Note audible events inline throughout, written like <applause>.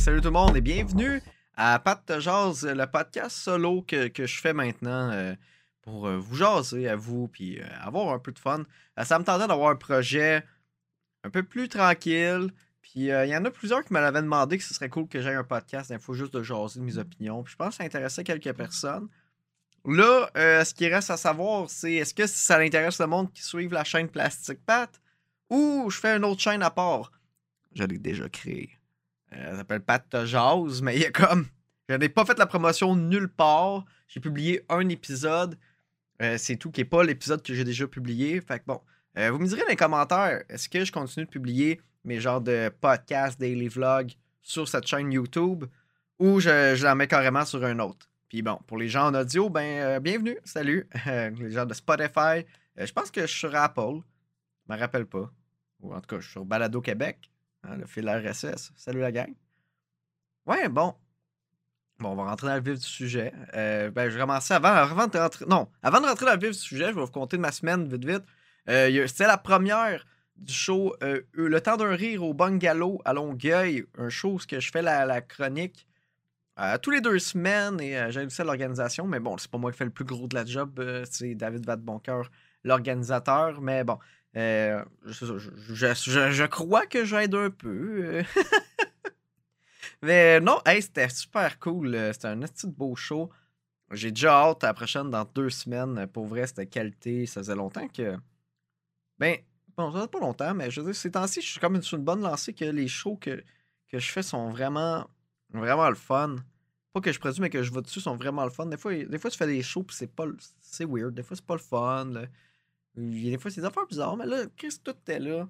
salut tout le monde et bienvenue à Pat Jazz, le podcast solo que, je fais maintenant euh, pour euh, vous jaser à vous puis euh, avoir un peu de fun. Ça me tentait d'avoir un projet un peu plus tranquille. Puis il y en a plusieurs qui me l'avaient demandé que ce serait cool que j'aie un podcast, il faut juste de jaser de mes opinions. Puis je pense que ça intéressait quelques personnes. Là, ce qui reste à savoir, c'est est-ce que ça intéresse le monde qui suive la chaîne Plastic Pat ou je fais une autre chaîne à part? Je l'ai déjà créée. Euh, elle s'appelle Pat Jazz, mais il y a comme. Je n'ai pas fait la promotion nulle part. J'ai publié un épisode. Euh, c'est tout qui n'est pas l'épisode que j'ai déjà publié. Fait que bon. Euh, vous me direz dans les commentaires, est-ce que je continue de publier mes genres de podcasts, daily vlogs sur cette chaîne YouTube ou je, la mets carrément sur un autre? Puis bon, pour les gens en audio, ben bienvenue, salut. <laughs> Les gens de Spotify, je pense que je suis sur Apple. Je me rappelle pas. Ou en tout cas, je suis sur Balado Québec, hein, le fil RSS. Salut la gang. Ouais, bon. Bon, on va rentrer dans le vif du sujet. Euh, ben, je vais commencer avant, avant de rentrer. Non, avant de rentrer dans le vif du sujet, je vais vous compter de ma semaine vite vite. Euh, C'était la première du show euh, Le temps d'un rire au Bungalow à Longueuil. Un show où je fais la, la chronique tous les deux semaines et j'ai à l'organisation. Mais bon, c'est pas moi qui fais le plus gros de la job. c'est David Vadeboncoeur, l'organisateur. Mais bon, euh, je, je- je- crois que j'aide un peu. euh. <laughs> Mais non, hey, c'était super cool. euh, C'était un petit beau show. J'ai déjà hâte à la prochaine dans deux semaines. Pour vrai, c'était qualité. Ça faisait longtemps que. Ben, bon, ça pas longtemps, mais je veux dire, ces temps-ci, je suis comme sur une bonne lancée que les shows que, que je fais sont vraiment, vraiment le fun. Pas que je produis, mais que je vais dessus sont vraiment le fun. Des fois, des fois tu fais des shows puis c'est pas c'est weird. Des fois, c'est pas le fun. Il y a des fois, c'est des affaires bizarres, mais là, Chris, tout était là.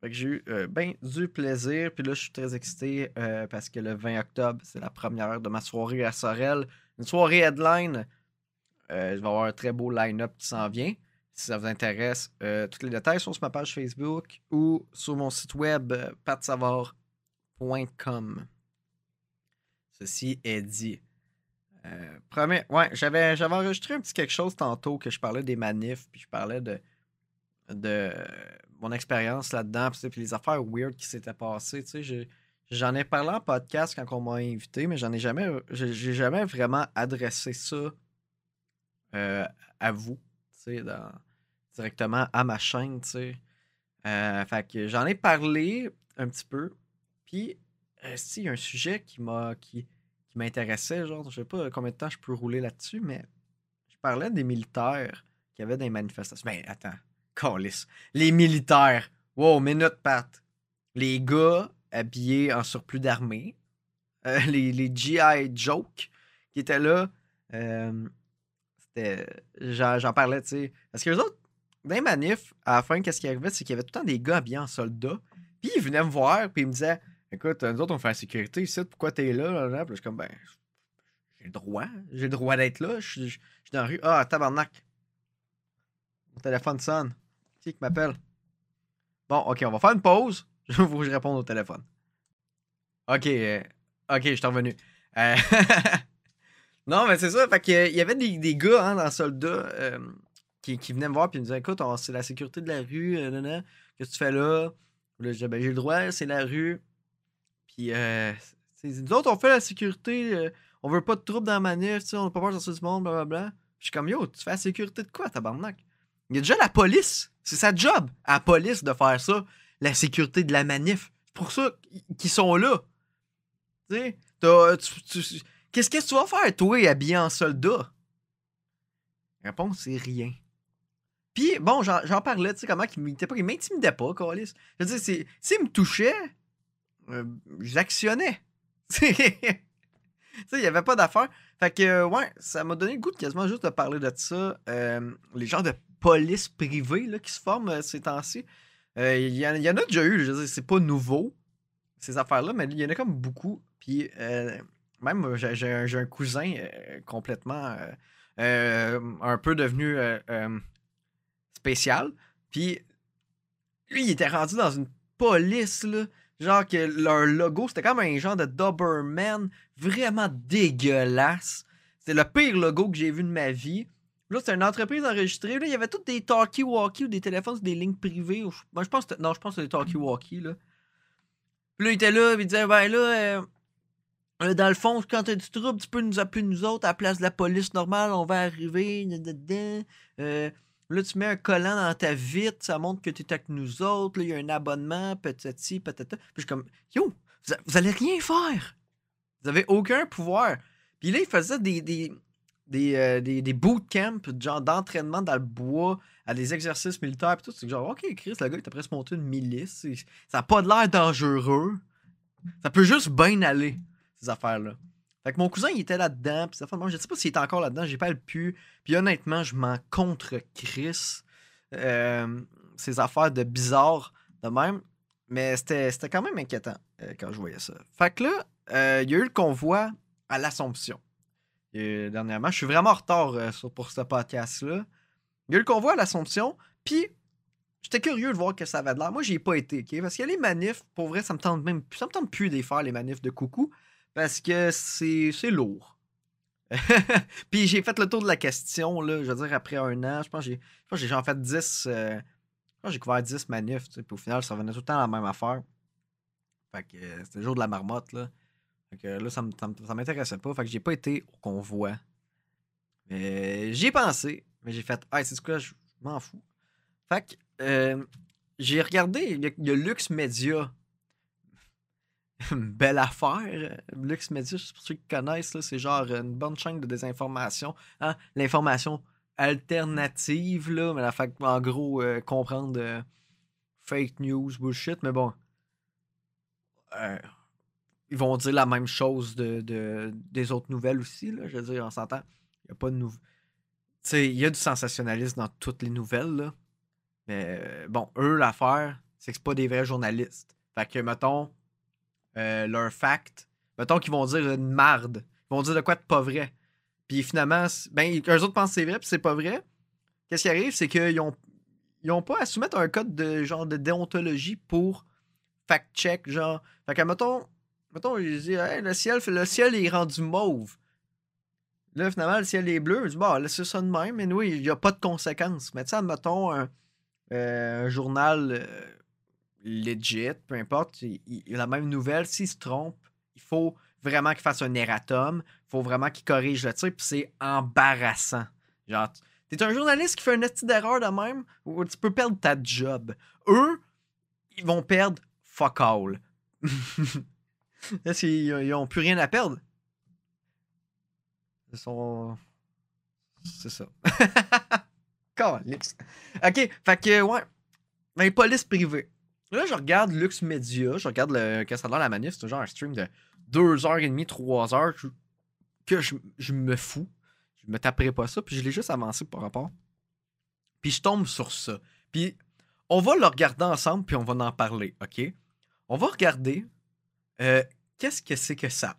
Fait que j'ai eu euh, ben du plaisir. Puis là, je suis très excité euh, parce que le 20 octobre, c'est la première de ma soirée à Sorel. Une soirée headline. Euh, je vais avoir un très beau line-up qui s'en vient. Si ça vous intéresse, euh, tous les détails sont sur ma page Facebook ou sur mon site web euh, patsavard.com. Ceci est dit. Euh, premier, ouais, j'avais, j'avais enregistré un petit quelque chose tantôt que je parlais des manifs, puis je parlais de, de mon expérience là-dedans, puis, les affaires weird qui s'étaient passées. Tu sais, j'en ai parlé en podcast quand on m'a invité, mais j'en ai jamais, j'ai jamais vraiment adressé ça euh, à vous, tu sais, directement à ma chaîne, tu sais. Euh, fait que j'en ai parlé un petit peu, puis si, il y a un sujet qui m'a qui, qui m'intéressait, genre, je sais pas combien de temps je peux rouler là-dessus, mais je parlais des militaires qui avaient des manifestations. Mais attends, calice. Les militaires. Wow, minute, Pat. Les gars habillés en surplus d'armée. euh, <laughs> les, les GI Joke qui étaient là. euh, c'était. J'en j'en parlais, tu sais. Parce que les autres, dans les manifs, à la fin, qu'est-ce qui arrivait, c'est qu'il y avait tout le temps des gars habillés en soldats. Puis ils venaient me voir, puis ils me disaient Écoute, nous autres, on fait la sécurité ici, pourquoi t'es là, là? Puis je suis comme, ben, j'ai le droit, j'ai le droit d'être là, je suis je dans la rue. Ah, tabarnak. Mon téléphone sonne. Qui qui m'appelle? Bon, ok, on va faire une pause. Il faut <laughs> que je réponde au téléphone. Ok, euh, ok, je suis revenu. Euh, <laughs> non, mais c'est ça, fait que, euh, y avait des, gars hein, dans le soldat qui, venaient me voir ils me disaient Écoute, c'est la sécurité de la rue, qu'est-ce que tu fais là? Je ben, j'ai le droit, c'est la rue. Puis, euh, nous autres, on fait la sécurité, euh, on veut pas de troubles dans la manif, on n'a pas peur de sortir du monde, blablabla. Je suis comme, yo, tu fais la sécurité de quoi, tabarnak? Il y a déjà la police. C'est sa job, à la police, de faire ça, la sécurité de la manif. C'est pour ça qu'ils sont là. Tu sais, t'as- tu- tu- qu'est-ce que tu vas faire, toi, habillé en soldat? Réponse, c'est rien. Puis, bon, j'en parlais, tu sais, comment. Il m'intimidait pas, Calis. Je veux dire, s'il me touchait, euh, j'actionnais. <laughs> Il n'y avait pas d'affaire. Fait que, euh, ouais, ça m'a donné le goût de quasiment juste de parler de ça. Euh, les gens de police privée là, qui se forment euh, ces temps-ci. Il y, en- a déjà eu, je veux c'est pas nouveau, ces affaires-là, mais il y en a comme beaucoup. Puis, même, j'ai un, un cousin complètement un peu devenu spécial. Puis, lui, il était rendu dans une police, là. Genre que leur logo, c'était comme un genre de Doberman vraiment dégueulasse. C'était le pire logo que j'ai vu de ma vie. Là, c'était une entreprise enregistrée. Là, il y avait tous des talkie-walkie ou des téléphones sur des lignes privées. Moi, je pense que non, je pense que des talkie-walkie, là. Puis là, il était là, il disait, ben là, euh, Euh, dans le fond, quand t'as du trouble, tu peux nous appeler nous autres à la place de la police normale, on va arriver. Euh, là, tu mets un collant dans ta vitre, ça montre que tu es avec nous autres. Là, il y a un abonnement, patati, patata. Puis je suis comme, yo, vous, vous allez rien faire. Vous avez aucun pouvoir. Puis là, il faisait des, des, euh, des, des bootcamps, genre d'entraînement dans le bois, à des exercices militaires. Puis tout, c'est genre, ok, Chris, le gars, il t'a presque monté une milice. Ça n'a pas de l'air dangereux. Ça peut juste bien aller, ces affaires-là. Fait que mon cousin, il était là-dedans. Puis affaires, moi, je sais pas s'il est encore là-dedans, j'ai pas le pu. Puis honnêtement, je m'en contre Chris. Euh, ces affaires de bizarre de même. Mais c'était quand même inquiétant euh, quand je voyais ça. Fait que là, euh, il y a eu le convoi à l'Assomption. Dernièrement, je suis vraiment en retard pour ce podcast-là. Il y a eu le convoi à l'Assomption, puis j'étais curieux de voir que ça avait de l'air. Moi, j'y ai pas été, OK? Parce que les manifs, pour vrai, ça me tente même ça me tente plus de faire, les manifs de coucou, parce que c'est lourd. <laughs> puis j'ai fait le tour de la question, là, je veux dire, après un an, je pense que j'ai genre fait 10... euh, j'ai couvert 10 manifs, tu puis au final, ça revenait tout le temps à la même affaire. Fait que euh, c'était le jour de la marmotte, là. Fait que là, ça ça m'intéressait pas. Fait que j'ai pas été au convoi. Mais j'y ai pensé. Mais j'ai fait, ah, c'est quoi, je m'en fous. Fait que euh, j'ai regardé, il y a Lux Media. <laughs> Belle affaire. Lux Media, pour ceux qui connaissent, c'est genre une bonne chaîne de désinformation. Hein? L'information alternative, là, mais la fait en gros euh, comprendre euh, fake news, bullshit, mais bon. Euh, ils vont dire la même chose de, de- des autres nouvelles aussi, je veux dire, on s'entend. Il n'y a pas de sais, il y a du sensationnalisme dans toutes les nouvelles, là. Mais euh, bon, eux, l'affaire, c'est que c'est pas des vrais journalistes. Fait que, mettons, euh, leur fact, mettons qu'ils vont dire une marde. Ils vont dire de quoi de pas vrai. Puis finalement, ben, eux autres pensent que c'est vrai, puis c'est pas vrai. Qu'est-ce qui arrive, c'est qu'ils ont, ils ont pas à soumettre un code de genre de déontologie pour fact-check, genre. Fait que, mettons, mettons, ils disent, Hey, le ciel, le ciel est rendu mauve. Là, finalement, le ciel est bleu. Je dis, bon, laissez ça de même, mais oui, il n'y a pas de conséquences. Mais tu sais, admettons, un, euh, un journal euh, legit, peu importe, il, il- la même nouvelle, s'il se trompe, il faut vraiment qu'il fasse un erratum, il faut vraiment qu'il corrige le tir, puis c'est embarrassant. Genre, t'es un journaliste qui fait un petit d'erreur de même, ou tu peux perdre ta job. Eux, ils vont perdre fuck all. <laughs> Là, ils ils ont plus rien à perdre? Ils sont. C'est ça. <laughs> Ok, fait que, ouais. Ben, police privée. Là, je regarde Lux Media, je regarde le. Qu'est-ce la manif, c'est genre un stream de 2h30, 3h, je- que je, me fous. Je me taperai pas ça, puis je l'ai juste avancé par rapport. Puis je tombe sur ça. Puis on va le regarder ensemble, puis on va en parler, ok? On va regarder euh, qu'est-ce que c'est que ça?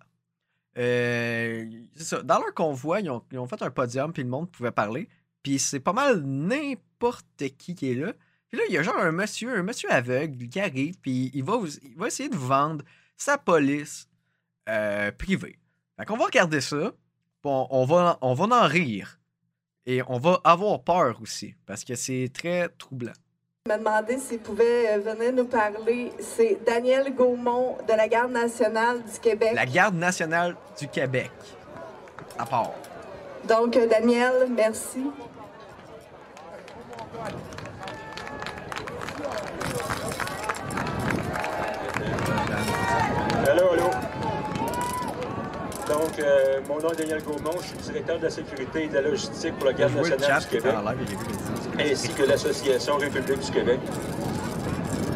Euh, ça. Dans leur convoi, ils ont, ils ont fait un podium, puis le monde pouvait parler. Puis c'est pas mal n'importe qui qui est là. Puis là, il y a genre un monsieur, un monsieur aveugle qui arrive, puis il va, vous- il va essayer de vous vendre sa police euh, privée. Fait qu'on va regarder ça, puis on, on va, on va en rire. Et on va avoir peur aussi, parce que c'est très troublant. m'a demandé s'il pouvait euh, venir nous parler. C'est Daniel Gaumont de la Garde nationale du Québec. La Garde nationale du Québec. À part. Donc, euh, Daniel, merci. Donc, euh, mon nom est Daniel Gaumont, je suis directeur de la sécurité et de la logistique pour la Garde nationale du Québec, ainsi que l'Association République du Québec.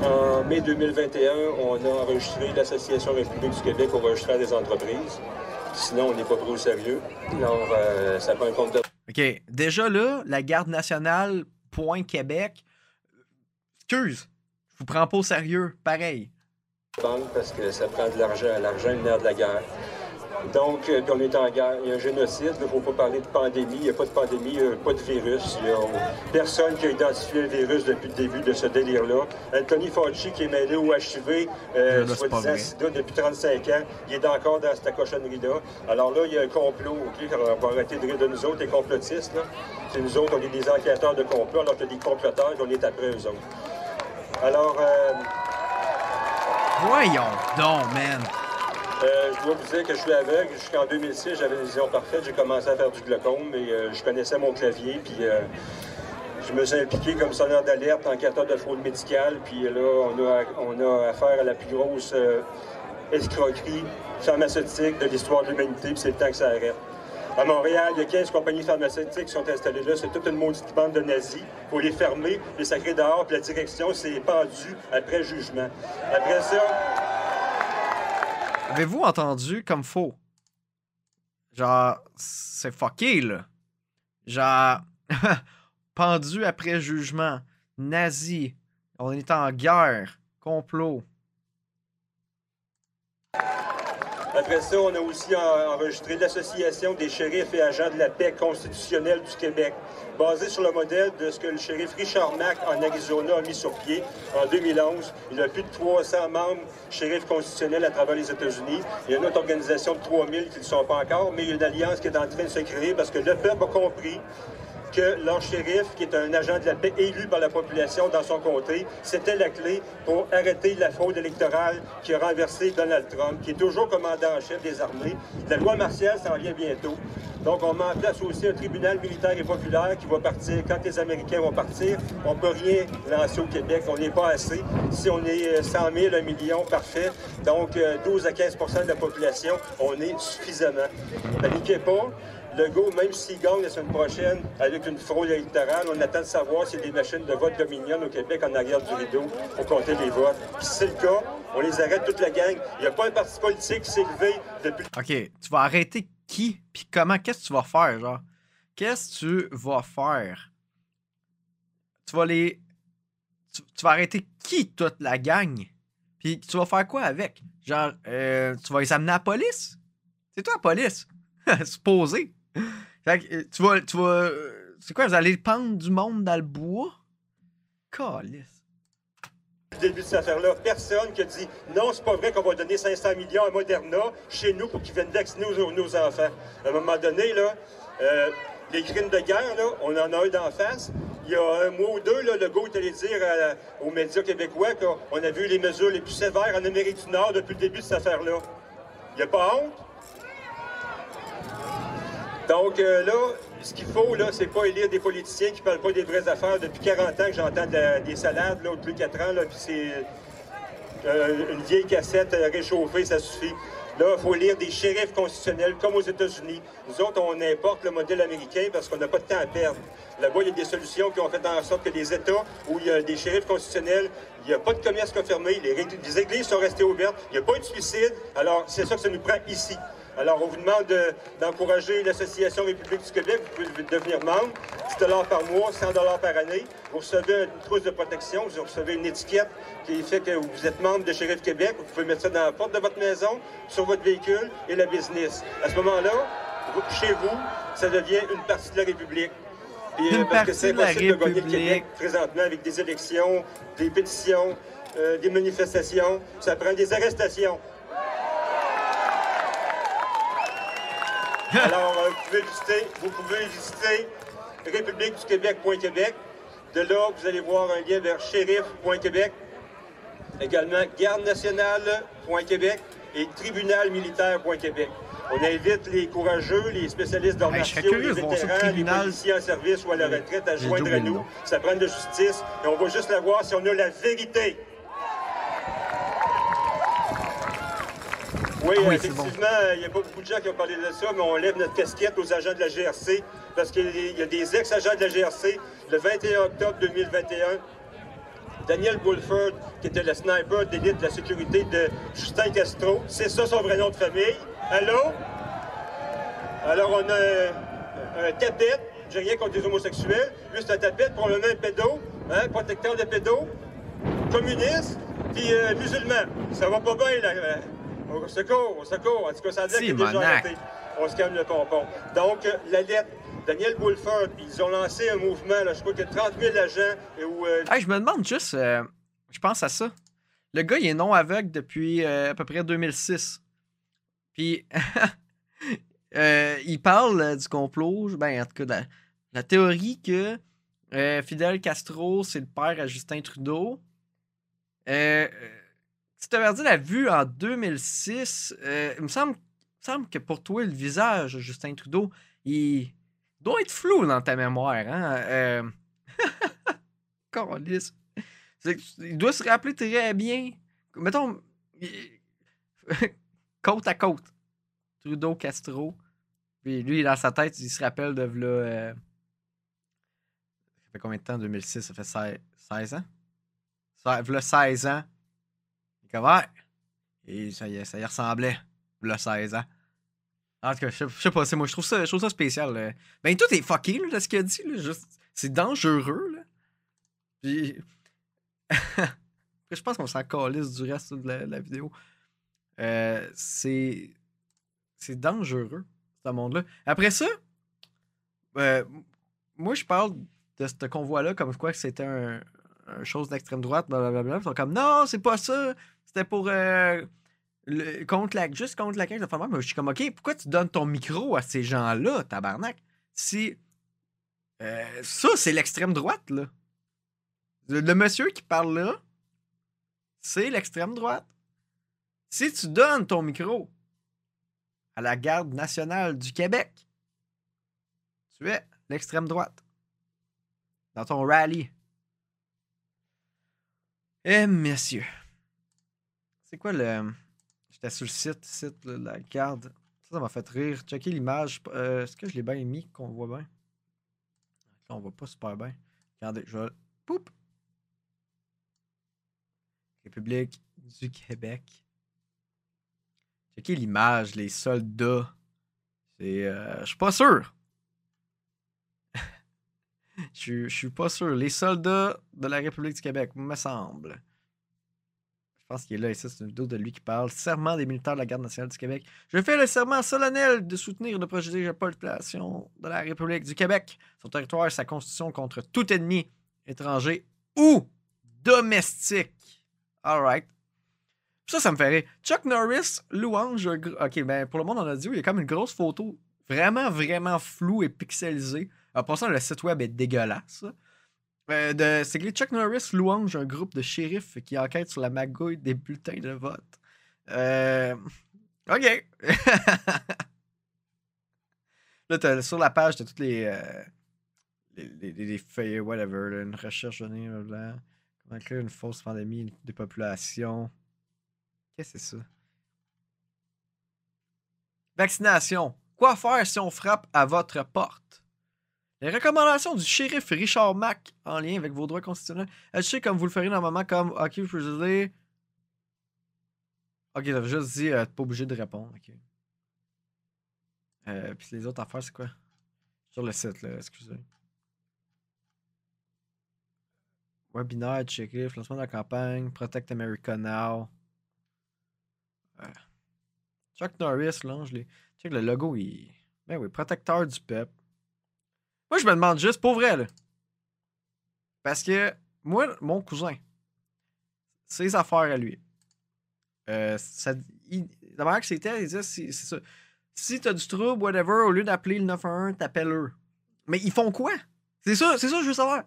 En mai 2021, on a enregistré l'Association République du Québec au registraire des entreprises. Sinon, on n'est pas pris au sérieux. Alors, euh, ça prend un compte de OK. Déjà là, la garde nationale, point Québec. Excuse, je vous prends pas au sérieux. Pareil. parce que ça prend de l'argent. L'argent est le nerf de la guerre. Donc, euh, on est en guerre. Il y a un génocide. Il ne faut pas parler de pandémie. Il n'y a pas de pandémie, il n'y a pas de virus. Il n'y a personne qui a identifié le virus depuis le début de ce délire-là. Anthony Fauci, qui est mêlé au HIV, euh, soi-disant sida, depuis 35 ans, il est encore dans cette cochonnerie-là. Alors là, il y a un complot. OK? On va arrêter de rire de nous autres, les complotistes. là. C'est nous autres, on est des enquêteurs de complot, alors qu'il y a des comploteurs, on est après eux autres. Alors, euh, Voyons donc, man. Euh, je dois vous dire que je suis aveugle. Jusqu'en 2006, j'avais une vision parfaite. J'ai commencé à faire du glaucome, mais euh, je connaissais mon clavier. Puis euh, je me suis impliqué comme sonneur d'alerte, enquêteur de fraude médicale. Puis là, on a, on a affaire à la plus grosse escroquerie pharmaceutique de l'histoire de l'humanité. Puis c'est le temps que ça arrête. À Montréal, il y a 15 compagnies pharmaceutiques qui sont installées là. C'est toute une maudite bande de nazis. Il faut les fermer, les sacrer dehors, puis la direction s'est pendue après jugement. Après ça, Avez-vous entendu comme faux? Genre, c'est fucké, là. Genre, <laughs> pendu après jugement, nazi, on est en guerre, complot. Après ça, on a aussi en- enregistré l'Association des shérifs et agents de la paix constitutionnelle du Québec, basé sur le modèle de ce que le shérif Richard Mack en Arizona a mis sur pied en 2011. Il a plus de 300 membres shérifs constitutionnels à travers les États-Unis. Il y a une autre organisation de 3000 qui ne le sont pas encore, mais il y a une alliance qui est en train de se créer parce que le peuple a compris que leur shérif, qui est un agent de la paix élu par la population dans son comté, c'était la clé pour arrêter la fraude électorale qui a renversé Donald Trump, qui est toujours commandant en chef des armées. La loi martiale s'en vient bientôt. Donc, on met en place aussi un tribunal militaire et populaire qui va partir. Quand les Américains vont partir, on ne peut rien lancer au Québec. On n'est pas assez. Si on est euh, 100 000, 1 million, parfait. Donc, euh, 12 à 15% de la population, on est suffisamment. Paniquez pas. Legault, même s'il gagne la semaine prochaine avec une fraude électorale, on attend de savoir s'il y a des machines de vote dominionnes au Québec en arrière du rideau pour compter les votes. Puis si c'est le cas, on les arrête toute la gang. Il n'y a pas un parti politique qui s'est levé depuis Ok, tu vas arrêter qui? Puis comment? Qu'est-ce que tu vas faire, genre? Qu'est-ce que tu vas faire? Tu vas les. Tu, vas arrêter qui, toute la gang? Puis tu vas faire quoi avec? Genre, euh, tu vas les amener à la police? C'est toi la police? <laughs> Supposé. Fait que, euh, tu vas. Tu vas euh, c'est quoi, vous allez pendre du monde dans le bois? Calice. début de cette affaire-là. Personne qui a dit non, c'est pas vrai qu'on va donner 500 millions à Moderna chez nous pour qu'ils viennent vacciner nos, enfants. À un moment donné, là, euh, les crimes de guerre, là, on en a eu d'en face. Il y a un mois ou deux, là, le gars est allé dire aux médias québécois qu'on a vu les mesures les plus sévères en Amérique du Nord depuis le début de cette affaire-là. Il n'y a pas honte? Donc euh, là, ce qu'il faut, là, c'est pas élire des politiciens qui parlent pas des vraies affaires. Depuis 40 ans que j'entends des salades, là, depuis 4 ans, là, puis c'est euh, une vieille cassette euh, réchauffée, ça suffit. Là, il faut lire des shérifs constitutionnels comme aux États-Unis. Nous autres, on importe le modèle américain parce qu'on n'a pas de temps à perdre. Là-bas, il y a des solutions qui ont fait en sorte que les États où il y a des shérifs constitutionnels, il n'y a pas de commerce confirmé, les églises sont restées ouvertes, il n'y a pas eu de suicide. Alors, c'est ça que ça nous prend ici. Alors, on vous demande de- d'encourager l'Association République du Québec. Vous pouvez devenir membre. 10 par mois, 100 par année. Vous recevez une trousse de protection. Vous recevez une étiquette qui fait que vous êtes membre de Shérif Québec. Vous pouvez mettre ça dans la porte de votre maison, sur votre véhicule et la business. À ce moment-là, chez vous, ça devient une partie de la République. Puis, Une parce que c'est partie de impossible de gagner le. Québec présentement avec des élections, des pétitions, euh, des manifestations. Ça prend des arrestations. Alors, euh, vous pouvez visiter, vous pouvez visiter républiqueduquebec.québec. De là, vous allez voir un lien vers shérif.québec. Également, garde-nationale.québec et tribunalmilitaire.québec. On invite les courageux, les spécialistes d'arts Hey, les vétérans, les policiers en service ou à la retraite à joindre à nous. Ça prend de justice et on va juste la voir si on a la vérité. Oui, Ah oui, euh, effectivement, euh, il n'y a pas beaucoup de gens qui ont parlé de ça, mais on lève notre casquette aux agents de la GRC parce qu'il y a- des ex-agents de la GRC. Le 21 octobre 2021, Daniel Bulford, qui était le sniper d'élite de la sécurité de Justin Castro, c'est ça son vrai nom de famille. Allô? Alors, on a un, un tapette, j'ai rien contre les homosexuels, lui c'est un tapette, probablement un pédo, hein, protecteur de pédos, communiste, puis euh, musulman. Ça va pas bien, là. Au secours, au secours. En tout cas, ça a l'air qu'il est déjà arrêté. On se calme le pompon. Donc, la lettre, Daniel Bulford, ils ont lancé un mouvement, là, je crois qu'il y a 30 000 agents, et où euh, Hey, je me demande juste, euh, je pense à ça. Le gars, il est non aveugle depuis euh, à peu près 2006. Puis, <laughs> il parle du complot, ben, en tout cas, de la, la théorie que Fidel Castro, c'est le père à Justin Trudeau. Euh, tu perdu la vue en 2006, euh, il me semble, semble que pour toi, le visage de Justin Trudeau, il doit être flou dans ta mémoire. Hein? Euh... <laughs> Il doit se rappeler très bien. Mettons, <laughs> côte à côte. Trudeau, Castro. Puis lui, dans sa tête, il se rappelle de v'là, euh, Ça fait combien de temps, 2006? Ça fait 16, 16 ans? Ça, v'là 16 ans. Ouais. Et ça y, ressemblait. V'là 16 ans. En tout cas, je sais- pas, moi, je trouve ça, je trouve ça spécial. là. Ben, tout est fucké, de ce qu'il a dit. C'est dangereux, là. Puis. <laughs> je pense qu'on s'en calisse du reste de la, vidéo. Euh, c'est. C'est dangereux, ce monde-là. Après ça, euh, moi, je parle de ce convoi-là comme quoi c'était un, un chose d'extrême droite, blablabla. Ils sont comme, non, c'est pas ça. C'était pour. euh, contre la, juste contre la 15 de Farmer. Mais je suis comme, OK, pourquoi tu donnes ton micro à ces gens-là, tabarnak? Si. euh, ça, c'est l'extrême droite, là. Le, le monsieur qui parle là, c'est l'extrême droite. Si tu donnes ton micro à la garde nationale du Québec, tu es l'extrême droite. Dans ton rallye. Eh, messieurs. C'est quoi le. J'étais sur le site, site la garde. Ça, ça m'a fait rire. Checker l'image. Euh, Est-ce que je l'ai bien mis qu'on voit bien? On voit pas super bien. Regardez, je vais. Poup! République du Québec. Checker l'image, les soldats. C'est. euh, je suis pas sûr. <laughs> Je suis pas sûr. Les soldats de la République du Québec, me semble. Je pense qu'il est là ici. C'est une vidéo de lui qui parle. Serment des militaires de la Garde nationale du Québec. Je fais le serment solennel de soutenir et de protéger la population de la République du Québec, son territoire et sa constitution contre tout ennemi étranger ou domestique. All right. Ça, ça me fait. Chuck Norris louange. Ok, ben pour le monde, on a dit, oui, il y a comme une grosse photo vraiment, vraiment floue et pixelisée. En passant, le site web est dégueulasse. C'est que Chuck Norris louange un groupe de shérifs qui enquête sur la magouille des bulletins de vote. Euh, ok. <laughs> là, t'as- sur la page, t'as toutes les, euh, les, les, les- les feuilles, whatever, une recherche blablabla. comment créer une fausse pandémie des populations. Qu'est-ce que c'est ça? Vaccination. Quoi faire si on frappe à votre porte? Les recommandations du shérif Richard Mack en lien avec vos droits constitutionnels. Agissez comme vous le ferez normalement comme OK, je peux juste dire. Ok, t'avais juste dit euh, pas obligé de répondre. Ok. Euh, Puis les autres affaires, c'est quoi? Sur le site, là, excusez. Webinaire, shérif, lancement de la campagne, Protect America Now. Euh, Chuck Norris, là, je l'ai. Check le logo, il. Ben oui, protecteur du peuple. Moi, je me demande juste, pour vrai, là. Parce que, moi, mon cousin, ses affaires à lui. Euh, que c'était, il disait, c'est ça. Si t'as du trouble, whatever, au lieu d'appeler le 911, t'appelles eux. Mais ils font quoi? C'est ça, c'est ça je veux savoir.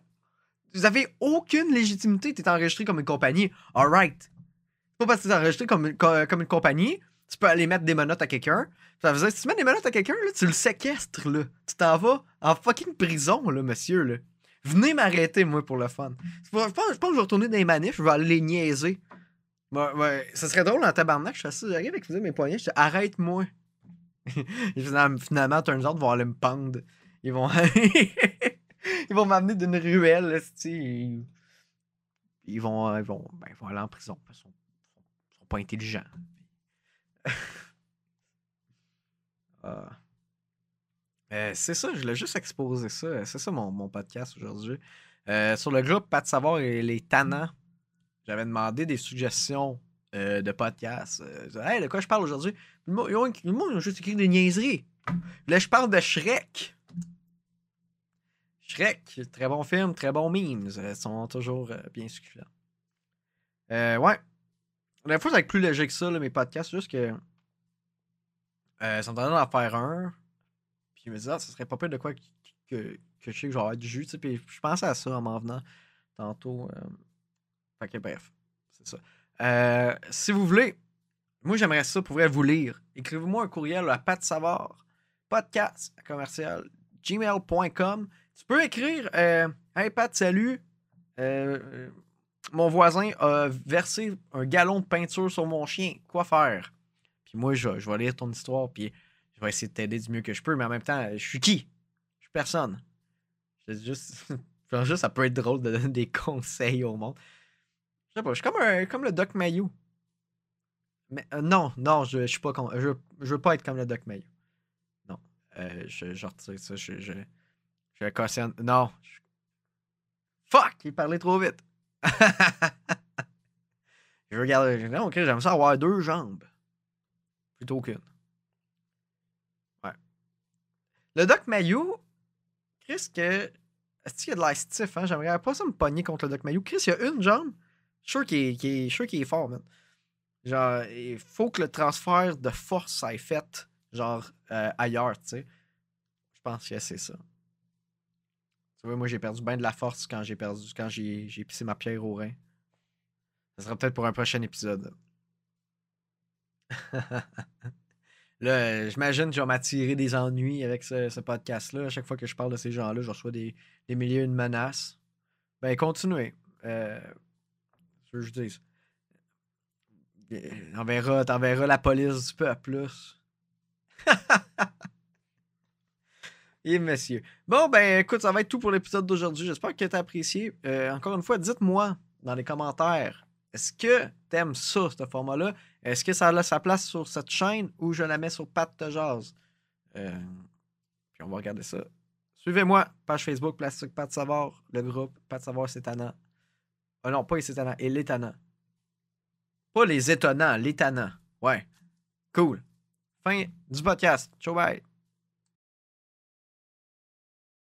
Vous avez aucune légitimité, t'es enregistré comme une compagnie. Alright. C'est pas parce que t'es enregistré comme comme une compagnie, tu peux aller mettre des menottes à quelqu'un. Ça veut si tu mets des menottes à quelqu'un, tu le séquestres, là. Tu t'en vas en fucking prison, là, monsieur, là. Venez m'arrêter, moi, pour le fun. Je pense, je pense que je vais retourner dans les manifs, je vais aller les niaiser. Ouais, ouais, ça serait drôle en tabarnak, je suis assis, j'arrive avec mes poignets, je dis arrête-moi. <laughs> Finalement, turns out, vont aller me pendre. Ils vont. <laughs> ils vont m'amener d'une ruelle, Ils... ils vont. Ils vont, ben, ils vont aller en prison. Ils sont, ils sont pas intelligents. <laughs> Ah. Euh, c'est ça, je voulais juste exposer ça. C'est ça mon, mon podcast aujourd'hui. Euh, sur le groupe Pat Savoir et les Tannants, j'avais demandé des suggestions euh, de podcasts. Hey, de quoi je parle aujourd'hui? Le monde- a juste écrit des niaiseries. Là, je parle de Shrek. Shrek, très bon film, très bon memes. Ils sont toujours bien succulents. Ouais. La fois, ça va être plus léger que ça, mes podcasts. Juste que. Euh, sont en train d'en faire un. Puis je me disais, ah, ça serait pas pire de quoi que, que, que je sais que avoir du jus. Puis je pensais à ça en m'en venant tantôt. euh. Fait que bref, c'est ça. Euh, si vous voulez, moi j'aimerais ça pour vous lire. Écrivez-moi un courriel à Pat Savard, podcast commercial gmail.com. Tu peux écrire euh, Hey Pat, salut. Mon voisin a versé un galon de peinture sur mon chien. Quoi faire? Puis moi, je, je vais lire ton histoire, puis je vais essayer de t'aider du mieux que je peux, mais en même temps, je suis qui? Je suis personne. Je juste, <laughs> juste, ça peut être drôle de donner des <laughs> conseils au monde. Je sais pas, je suis comme, un, comme le Doc Mayou. Mais euh, non, non, je, suis pas con, je, veux pas être comme le Doc Mayou. Non. Euh, je, je retire ça. Je, je, je cautionne. Non. Fuck! Il parlait trop vite. Je regarde. Non, ok, j'aime ça avoir deux jambes. Plutôt qu'une. Ouais. Le Doc Mayou, Chris, que. Est-ce qu'il y a de l'air stiff, hein? J'aimerais pas ça me pogner contre le Doc Mayou. Chris, il y a une jambe. Je suis sûr qu'il est, fort, man. Genre, il faut que le transfert de force soit fait, genre, euh, ailleurs, tu sais. Je pense que c'est ça. Tu vois, moi, j'ai perdu bien de la force quand j'ai perdu, quand j'ai, j'ai pissé ma pierre au rein. Ça sera peut-être pour un prochain épisode. <laughs> là, j'imagine que je vais m'attirer des ennuis avec ce, podcast-là. À chaque fois que je parle de ces gens-là, je reçois des, des milliers de menaces. Ben, continuez. Euh, ce que je dis. T'enverras la police du peuple, <laughs> Et monsieur. Bon, ben écoute, ça va être tout pour l'épisode d'aujourd'hui. J'espère que tu as apprécié. Euh, encore une fois, dites-moi dans les commentaires, est-ce que t'aimes ça, ce format-là? Est-ce que ça a sa place sur cette chaîne ou je la mets sur Pat Jazz? Euh, puis on va regarder ça. Suivez-moi, page Facebook, Plastique Pat Savoir, le groupe Pat Savoir c'est. Ah non, pas c'est et tannants. Pas les étonnants, les tannants. Ouais. Cool. Fin du podcast. Ciao, bye.